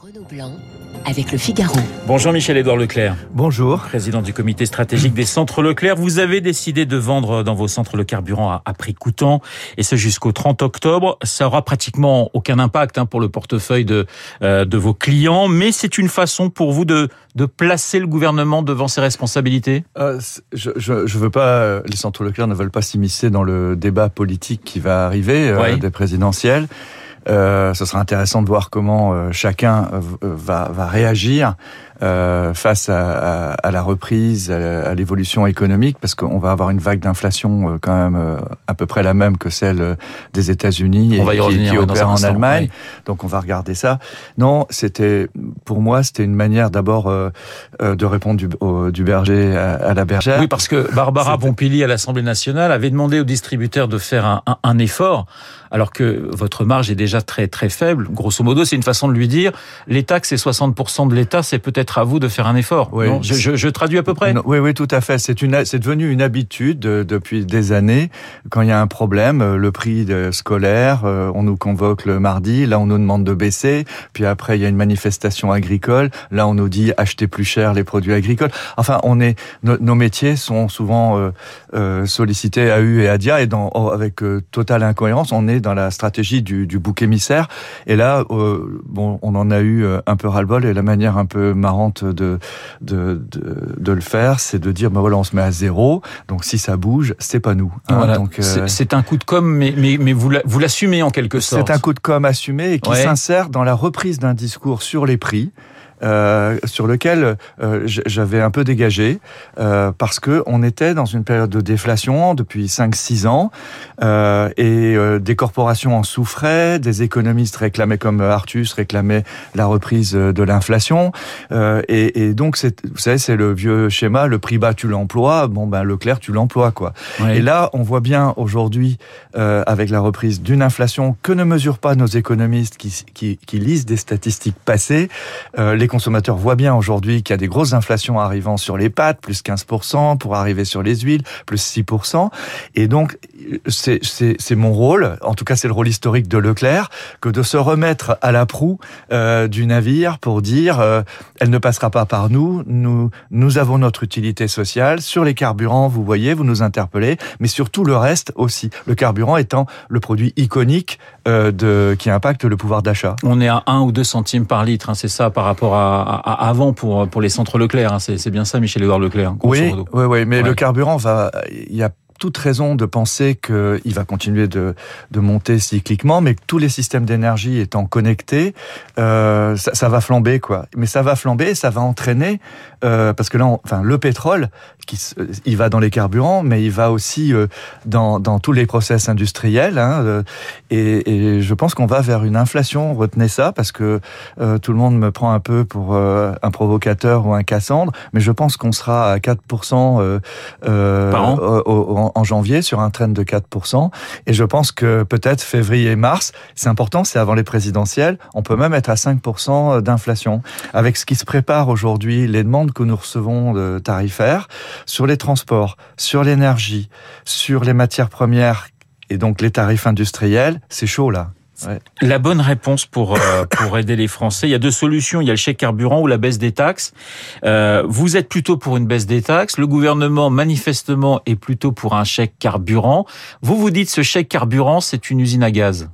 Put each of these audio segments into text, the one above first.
Renaud Blanc avec le Figaro. Bonjour Michel-Édouard Leclerc. Bonjour. Président du comité stratégique des centres Leclerc. Vous avez décidé de vendre dans vos centres le carburant à, prix coûtant et ce jusqu'au 30 octobre. Ça aura pratiquement aucun impact hein, pour le portefeuille de, euh, de vos clients, mais c'est une façon pour vous de, de placer le gouvernement devant ses responsabilités? Euh, Je ne veux pas, les centres Leclerc ne veulent pas s'immiscer dans le débat politique qui va arriver euh, des présidentielles. Euh, ce sera intéressant de voir comment euh, chacun euh, va, va réagir euh, face à, à, la reprise, à, l'évolution économique, parce qu'on va avoir une vague d'inflation quand même à peu près la même que celle des États-Unis et qui, qui opère en Allemagne. Donc on va regarder ça. Non, c'était pour moi c'était une manière d'abord de répondre du, du berger à, la bergère. Oui, parce que Barbara Pompili à l'Assemblée nationale avait demandé aux distributeurs de faire un, un, un effort, alors que votre marge est déjà très très faible. Grosso modo, c'est une façon de lui dire les taxes c'est 60% de l'État, c'est peut-être à vous de faire un effort. Oui, je, je, traduis à peu près. oui, oui, tout à fait. C'est une, c'est devenu une habitude euh, depuis des années. Quand il y a un problème, euh, le prix de scolaire, euh, on nous convoque le mardi, là on nous demande de baisser. Puis après il y a une manifestation agricole, là on nous dit acheter plus cher les produits agricoles. Enfin, on est, nos métiers sont souvent euh, sollicités à U et à Dia et dans, oh, avec totale incohérence, on est dans la stratégie du, du bouc émissaire. Et là, euh, bon, on en a eu euh, un peu ras-le-bol et la manière un peu marrante de de, de, de le faire, c'est de dire, ben voilà, on se met à zéro. Donc si ça bouge, c'est pas nous. Hein. donc euh, c'est un coup de com, mais mais, mais vous vous l'assumez en quelque sorte. C'est un coup de com assumé et qui s'insère dans la reprise d'un discours sur les prix. Euh, sur lequel euh, j'avais un peu dégagé euh, parce que on était dans une période de déflation depuis 5-6 ans et des corporations en souffraient, des économistes réclamaient comme Artus réclamaient la reprise de l'inflation et, et, donc vous savez c'est le vieux schéma le prix bas tu l'emploies bon ben Leclerc tu l'emploies quoi. Et là on voit bien aujourd'hui avec la reprise d'une inflation que ne mesurent pas nos économistes qui, qui, qui lisent des statistiques passées les consommateurs voient bien aujourd'hui qu'il y a des grosses inflations arrivant sur les pâtes, plus 15%, pour arriver sur les huiles, plus 6%. Et donc, c'est mon rôle, en tout cas c'est le rôle historique de Leclerc, que de se remettre à la proue euh, du navire pour dire euh, elle ne passera pas par nous, nous, nous avons notre utilité sociale. Sur les carburants, vous voyez, vous nous interpellez, mais sur tout le reste aussi. Le carburant étant le produit iconique euh, de, qui impacte le pouvoir d'achat. On est à 1 ou 2 centimes par litre, hein, c'est ça par rapport à avant pour pour les centres Leclerc. Hein. C'est bien ça, Michel-Édouard Leclerc. Oui, oui, oui, mais le carburant va, il y a toute raison de penser qu'il va continuer de, de, monter cycliquement, mais que tous les systèmes d'énergie étant connectés, euh, ça, ça, va flamber quoi. Mais ça va flamber, ça va entraîner euh, parce que là, enfin, le pétrole, qui, il va dans les carburants, mais il va aussi euh, dans, dans tous les process industriels. Hein, euh, et, et, je pense qu'on va vers une inflation. Retenez ça parce que euh, tout le monde me prend un peu pour un provocateur ou un Cassandre, mais je pense qu'on sera à 4% Par an en janvier sur un train de 4%. Et je pense que peut-être février et mars, c'est important, c'est avant les présidentielles, on peut même être à 5% d'inflation. Avec ce qui se prépare aujourd'hui, les demandes que nous recevons de tarifaires sur les transports, sur l'énergie, sur les matières premières et donc les tarifs industriels, c'est chaud là. La bonne réponse pour euh, pour aider les Français, il y a deux solutions. Il y a le chèque carburant ou la baisse des taxes. Euh, vous êtes plutôt pour une baisse des taxes. Le gouvernement manifestement est plutôt pour un chèque carburant. Vous vous dites ce chèque carburant, c'est une usine à gaz.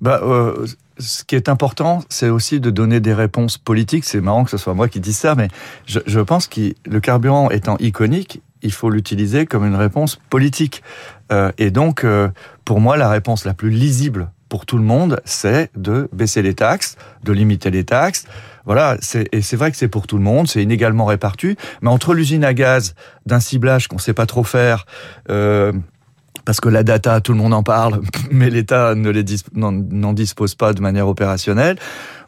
Bah, euh, ce qui est important, c'est aussi de donner des réponses politiques. C'est marrant que ce soit moi qui dise ça, mais je, pense que le carburant étant iconique, il faut l'utiliser comme une réponse politique. Euh, et donc, euh, pour moi, la réponse la plus lisible pour tout le monde, c'est de baisser les taxes, de limiter les taxes. Voilà, et c'est vrai que c'est pour tout le monde, c'est inégalement réparti, mais entre l'usine à gaz d'un ciblage qu'on sait pas trop faire, euh, parce que la data, tout le monde en parle, mais l'État ne les n'en dispose pas de manière opérationnelle.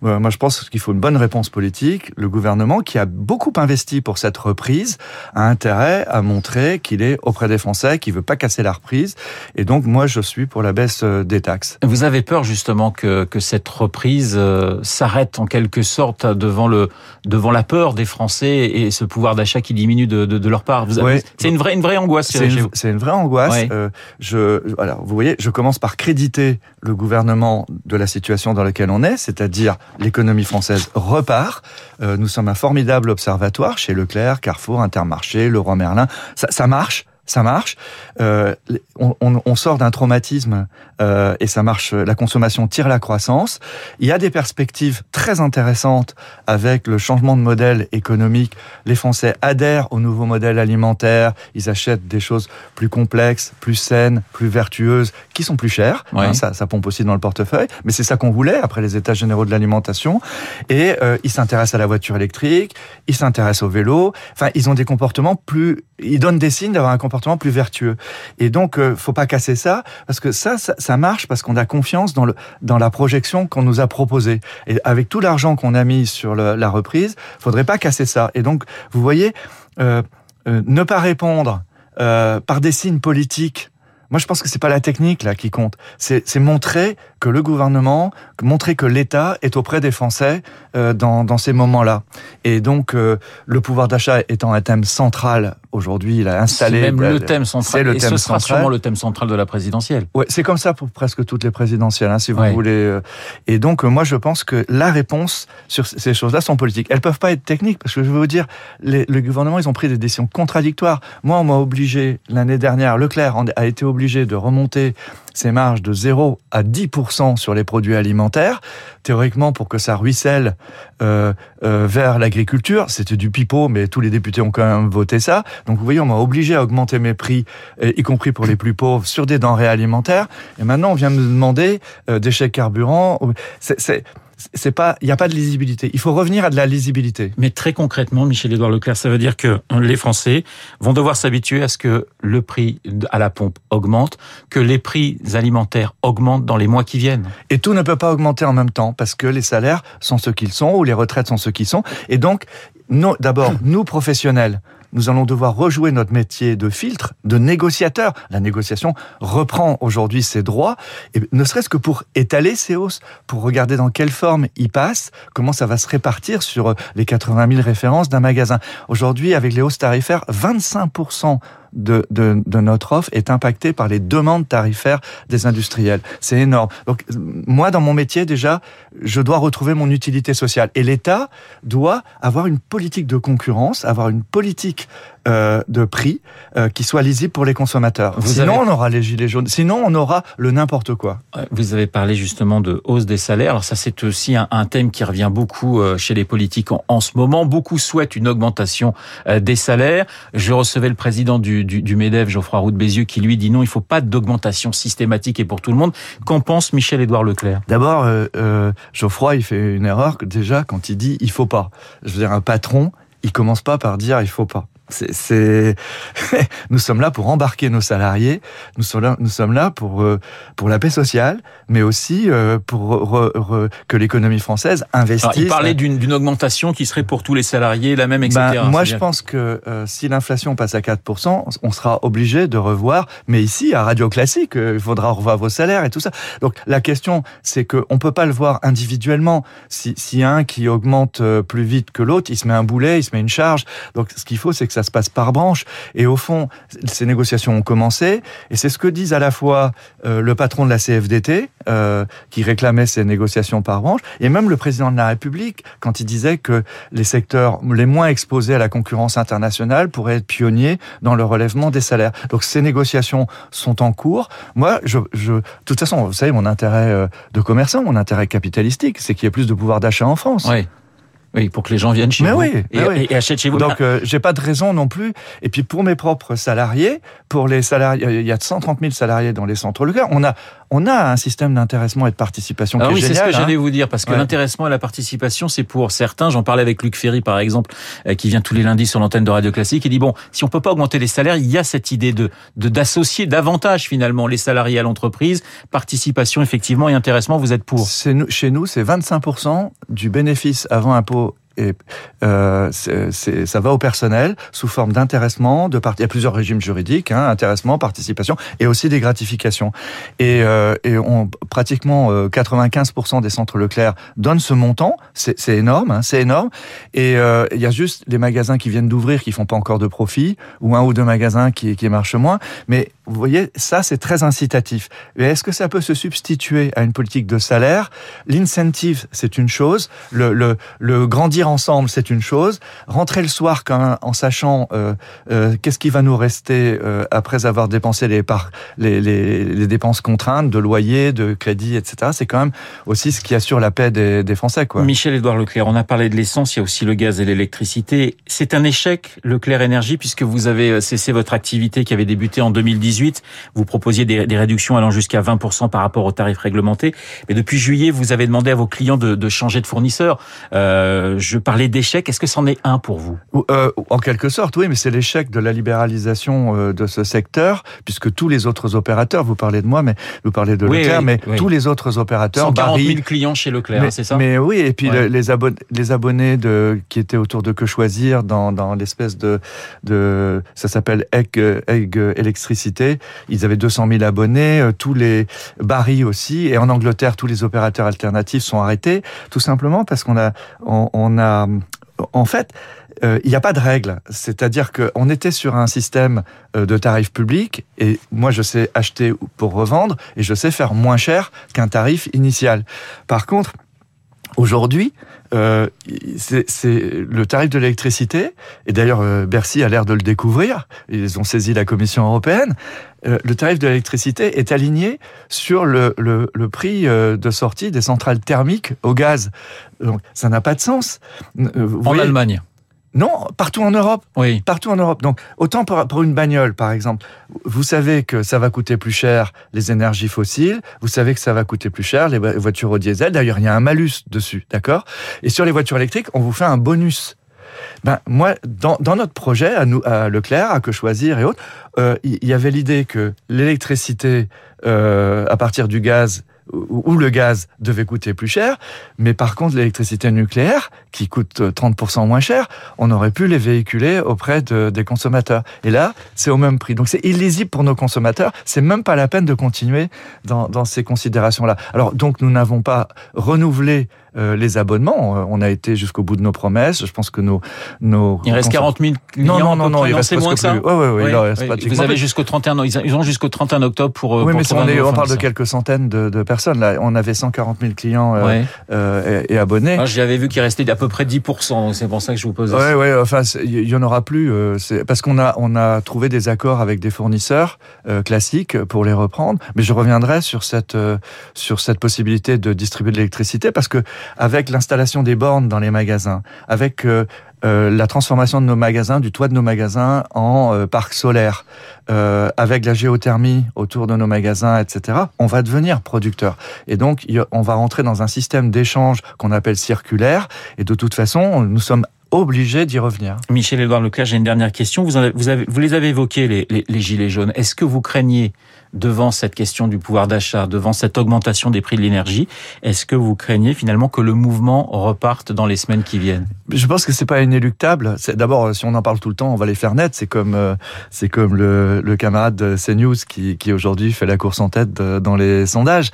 Euh, moi, je pense qu'il faut une bonne réponse politique. Le gouvernement, qui a beaucoup investi pour cette reprise, a intérêt à montrer qu'il est auprès des Français, qu'il veut pas casser la reprise. Et donc, moi, je suis pour la baisse euh, des taxes. Vous avez peur justement que, que cette reprise euh, s'arrête en quelque sorte devant le devant la peur des Français et ce pouvoir d'achat qui diminue de, de, de leur part? C'est une vraie une vraie angoisse. C'est une, une, vraie angoisse. je alors vous voyez, je commence par créditer le gouvernement de la situation dans laquelle on est, c'est-à-dire l'économie française repart. Euh, nous sommes un formidable observatoire chez Leclerc, Carrefour, Intermarché, Leroy Merlin. Ça, ça marche? Ça marche. Euh, on, on, on, sort d'un traumatisme euh, et ça marche. La consommation tire la croissance. Il y a des perspectives très intéressantes avec le changement de modèle économique. Les Français adhèrent au nouveau modèle alimentaire. Ils achètent des choses plus complexes, plus saines, plus vertueuses, qui sont plus chères. Ouais. Hein, ça, ça pompe aussi dans le portefeuille. Mais c'est ça qu'on voulait après les États généraux de l'alimentation. Et euh, ils s'intéressent à la voiture électrique. Ils s'intéressent au vélo. Enfin, ils ont des comportements plus. Ils donnent des signes d'avoir un comportement plus vertueux. Et donc, euh, faut pas casser ça, parce que ça, ça, ça marche parce qu'on a confiance dans, le, dans la projection qu'on nous a proposée. Et avec tout l'argent qu'on a mis sur le, la reprise, faudrait pas casser ça. Et donc, vous voyez, euh, euh, ne pas répondre euh, par des signes politiques moi, je pense que c'est pas la technique là qui compte. C'est montrer que le gouvernement, montrer que l'État est auprès des Français euh, dans, dans ces moments-là. Et donc, euh, le pouvoir d'achat étant un thème central aujourd'hui, il a installé. C'est même le thème central. Le et thème ce sera central. sûrement le thème central de la présidentielle. Ouais, c'est comme ça pour presque toutes les présidentielles, hein, si vous Ouais. voulez. euh. Et donc, euh, moi, je pense que la réponse sur ces choses-là sont politiques. Elles peuvent pas être techniques, parce que je vais vous dire, les, le gouvernement, ils ont pris des décisions contradictoires. Moi, on m'a obligé l'année dernière, Leclerc a été obligé de remonter ses marges de 0 à 10% sur les produits alimentaires. Théoriquement, pour que ça ruisselle euh, euh, vers l'agriculture, c'était du pipeau, mais tous les députés ont quand même voté ça. Donc, vous voyez, on m'a obligé à augmenter mes prix, euh, y compris pour les plus pauvres, sur des denrées alimentaires. Et maintenant, on vient me demander euh, des chèques carburant. C'est, pas, il n'y a pas de lisibilité. Il faut revenir à de la lisibilité. Mais très concrètement, Michel-Édouard Leclerc, ça veut dire que les Français vont devoir s'habituer à ce que le prix à la pompe augmente, que les prix alimentaires augmentent dans les mois qui viennent. Et tout ne peut pas augmenter en même temps parce que les salaires sont ce qu'ils sont ou les retraites sont ce qu'ils sont. Et donc, d'abord, nous professionnels, nous allons devoir rejouer notre métier de filtre, de négociateur. La négociation reprend aujourd'hui ses droits, et ne serait-ce que pour étaler ces hausses, pour regarder dans quelle forme ils passent, comment ça va se répartir sur euh, les 80 000 références d'un magasin. Aujourd'hui, avec les hausses tarifaires, 25 de, de, de, notre offre est impactée par les demandes tarifaires des industriels. C'est énorme. Donc, moi, dans mon métier, déjà, je dois retrouver mon utilité sociale. Et l'État doit avoir une politique de concurrence, avoir une politique euh, de prix euh, qui soit lisible pour les consommateurs. Vous Sinon, avez- on aura les gilets jaunes. Sinon, on aura le n'importe quoi. Vous avez parlé justement de hausse des salaires. Alors ça, c'est aussi un, un thème qui revient beaucoup euh, chez les politiques en, en ce moment. Beaucoup souhaitent une augmentation euh, des salaires. Je recevais le président du, du, du MEDEF, Geoffroy Roux de Bézieux, qui lui dit non, il faut pas d'augmentation systématique et pour tout le monde. Qu'en pense Michel-Édouard Leclerc? D'abord, euh, euh, Geoffroy, il fait une erreur déjà quand il dit il faut pas. Je veux dire, un patron, il commence pas par dire il faut pas. C'est, c'est... nous sommes là pour embarquer nos salariés. Nous sommes là, nous sommes là pour euh, pour la paix sociale, mais aussi euh, pour re- re- que l'économie française investisse. Alors, il parlait d'une d'une augmentation qui serait pour tous les salariés la même, etc. Ben, moi, je pense que euh, si l'inflation passe à 4%, on sera obligé de revoir. Mais ici, à Radio Classique, il faudra revoir vos salaires et tout ça. Donc la question, c'est que on peut pas le voir individuellement. Si, si un qui augmente plus vite que l'autre, il se met un boulet, il se met une charge. Donc ce qu'il faut, c'est que ça se passe par branche. Et au fond, ces négociations ont commencé. Et c'est ce que disent à la fois euh, le patron de la CFDT, euh, qui réclamait ces négociations par branche, et même le président de la République, quand il disait que les secteurs les moins exposés à la concurrence internationale pourraient être pionniers dans le relèvement des salaires. Donc ces négociations sont en cours. Moi, je, je de toute façon, vous savez, mon intérêt euh, de commerçant, mon intérêt capitalistique, c'est qu'il y ait plus de pouvoir d'achat en France. Oui, pour que les gens viennent chez Mais vous oui, et, mais oui. et achètent chez vous. Donc, euh, j'ai pas de raison non plus. Et puis, pour mes propres salariés, pour les salariés, il y a 130 000 salariés dans les centres Leclerc. On a, on a un système d'intéressement et de participation qui oui, est c'est ce que hein. j'allais vous dire, parce que Ouais. l'intéressement et la participation, c'est pour certains. J'en parlais avec Luc Ferry, par exemple, euh, qui vient tous les lundis sur l'antenne de Radio Classique. Il dit bon, si on peut pas augmenter les salaires, il y a cette idée de de- d'associer davantage finalement les salariés à l'entreprise. Participation, effectivement, et intéressement, vous êtes pour. Chez nous, c'est 25% du bénéfice avant impôt. Et euh, c'est- ça va au personnel sous forme d'intéressement, de part... il y a plusieurs régimes juridiques, hein, intéressement, participation, et aussi des gratifications. Et, euh, et on, pratiquement euh, 95% des centres Leclerc donnent ce montant, c'est c'est énorme, hein, c'est énorme. Et euh, il y a juste les magasins qui viennent d'ouvrir qui font pas encore de profit, ou un ou deux magasins qui, qui marchent moins. Mais vous voyez, ça c'est très incitatif. Mais est-ce que ça peut se substituer à une politique de salaire? L'incentive, c'est une chose. Le, le, le, grandir ensemble, c'est une chose. Rentrer le soir quand, en sachant euh, euh, qu'est-ce qui va nous rester euh, après avoir dépensé les, par, les, les, les, dépenses contraintes de loyer, de crédit, etc. C'est quand même aussi ce qui assure la paix des, des Français. Quoi. Michel-Édouard Leclerc, on a parlé de l'essence, il y a aussi le gaz et l'électricité. C'est un échec, Leclerc Énergie, puisque vous avez cessé votre activité qui avait débuté en 2018. Vous proposiez des, des réductions allant jusqu'à 20% par rapport aux tarifs réglementés. Mais depuis juillet, vous avez demandé à vos clients de, de changer de fournisseur. Euh, je parlais d'échec. Est-ce que c'en est un pour vous? Euh, En quelque sorte, oui, mais c'est l'échec de la libéralisation euh, de ce secteur, puisque tous les autres opérateurs, vous parlez de moi, mais vous parlez de Leclerc, mais tous les autres opérateurs... 140 000 clients chez Leclerc, c'est ça? Mais oui, et puis les, abonnés, les abonnés de, qui étaient autour de Que Choisir dans, dans l'espèce de, de... Ça s'appelle Egg, Egg Électricité. Ils avaient 200 000 abonnés, tous les Barry aussi, et en Angleterre, tous les opérateurs alternatifs sont arrêtés, tout simplement parce qu'on a, on, a, en fait, euh, il n'y a pas de règle. C'est-à-dire qu'on était sur un système de tarifs publics et moi je sais acheter pour revendre et je sais faire moins cher qu'un tarif initial. Par contre, aujourd'hui, euh, c'est le tarif de l'électricité, et d'ailleurs euh, Bercy a l'air de le découvrir, ils ont saisi la Commission européenne, euh, le tarif de l'électricité est aligné sur le, le, le prix de sortie des centrales thermiques au gaz. Donc ça n'a pas de sens. Vous en voyez, Allemagne non, partout en Europe. Oui. Partout en Europe. Donc, autant pour, pour, une bagnole, par exemple, vous savez que ça va coûter plus cher les énergies fossiles, vous savez que ça va coûter plus cher les voitures au diesel. D'ailleurs, il y a un malus dessus, d'accord? Et sur les voitures électriques, on vous fait un bonus. Ben, moi, dans, dans notre projet, à, nous, à Leclerc, à Que Choisir et autres, euh, il y avait l'idée que l'électricité, euh, à partir du gaz, où le gaz devait coûter plus cher, mais par contre l'électricité nucléaire, qui coûte 30% moins cher, on aurait pu les véhiculer auprès de, des consommateurs. Et là, c'est au même prix. Donc c'est illisible pour nos consommateurs, c'est même pas la peine de continuer dans, dans ces considérations-là. Alors donc nous n'avons pas renouvelé euh, les abonnements. On a été jusqu'au bout de nos promesses. Je pense que nos... nos il reste 40 000 clients Non, non, non, non il reste moins que ça. Oui, oui, oui, oui, il reste oui. Vous avez jusqu'au 31, ils ont jusqu'au 31 octobre pour... Oui, pour mais on, est, on parle de quelques centaines de, de, personnes. Là, on avait 140 000 clients euh, ouais. euh, et, et, abonnés. Ah, J'avais vu qu'il restait à peu près 10%, c'est pour ça que je vous pose Oui, oui, enfin, il y en aura plus. Euh, parce qu'on a, on a trouvé des accords avec des fournisseurs euh, classiques pour les reprendre. Mais je reviendrai sur cette, euh, sur cette possibilité de distribuer de l'électricité parce que avec l'installation des bornes dans les magasins, avec euh, euh, la transformation de nos magasins, du toit de nos magasins en euh, parc solaire, avec la géothermie autour de nos magasins, etc., on va devenir producteur. Et donc, on va rentrer dans un système d'échange qu'on appelle circulaire. Et de toute façon, nous sommes obligé d'y revenir. Michel-Édouard Leclerc, j'ai une dernière question. Vous, les avez évoqués, les, les gilets jaunes. Est-ce que vous craignez, devant cette question du pouvoir d'achat, devant cette augmentation des prix de l'énergie, est-ce que vous craignez finalement que le mouvement reparte dans les semaines qui viennent? Je pense que c'est pas inéluctable. D'abord, si on en parle tout le temps, on va les faire net. C'est comme euh, c'est comme le, le, camarade de CNews qui, aujourd'hui fait la course en tête dans les sondages.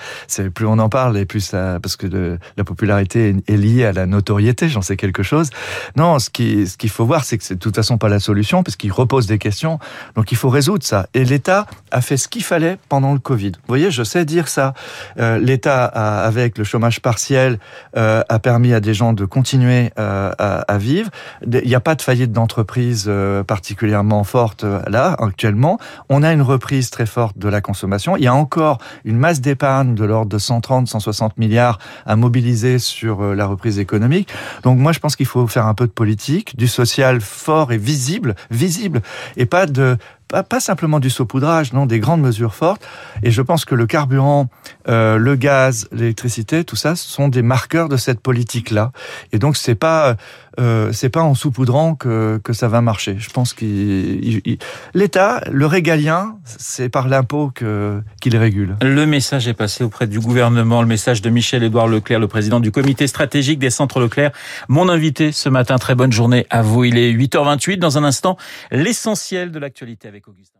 Plus on en parle et plus ça, parce que la popularité est liée à la notoriété. J'en sais quelque chose. Non, ce qui ce qu'il faut voir, c'est que c'est de toute façon pas la solution parce qu'il repose des questions. Donc il faut résoudre ça. Et l'État a fait ce qu'il fallait pendant le Covid. Vous voyez, je sais dire ça. Euh, L'État, avec le chômage partiel, euh, a permis à des gens de continuer euh, à, vivre. Il n'y a pas de faillite d'entreprise particulièrement forte là, actuellement. On a une reprise très forte de la consommation. Il y a encore une masse d'épargne de l'ordre de 130, 160 milliards à mobiliser sur la reprise économique. Donc moi, je pense qu'il faut faire un peu de politique, du social fort et visible, visible, et pas de pas, pas simplement du saupoudrage, non, des grandes mesures fortes. Et je pense que le carburant, euh, le gaz, l'électricité, tout ça, sont des marqueurs de cette politique-là. Et donc c'est pas euh, c'est pas en saupoudrant que, que ça va marcher. Je pense qu'il l'État, le régalien, c'est par l'impôt que qu'il régule. Le message est passé auprès du gouvernement. Le message de Michel-Édouard Leclerc, le président du comité stratégique des centres Leclerc, mon invité ce matin. Très bonne journée à vous. Il est 8h28. Dans un instant, l'essentiel de l'actualité avec Augustin.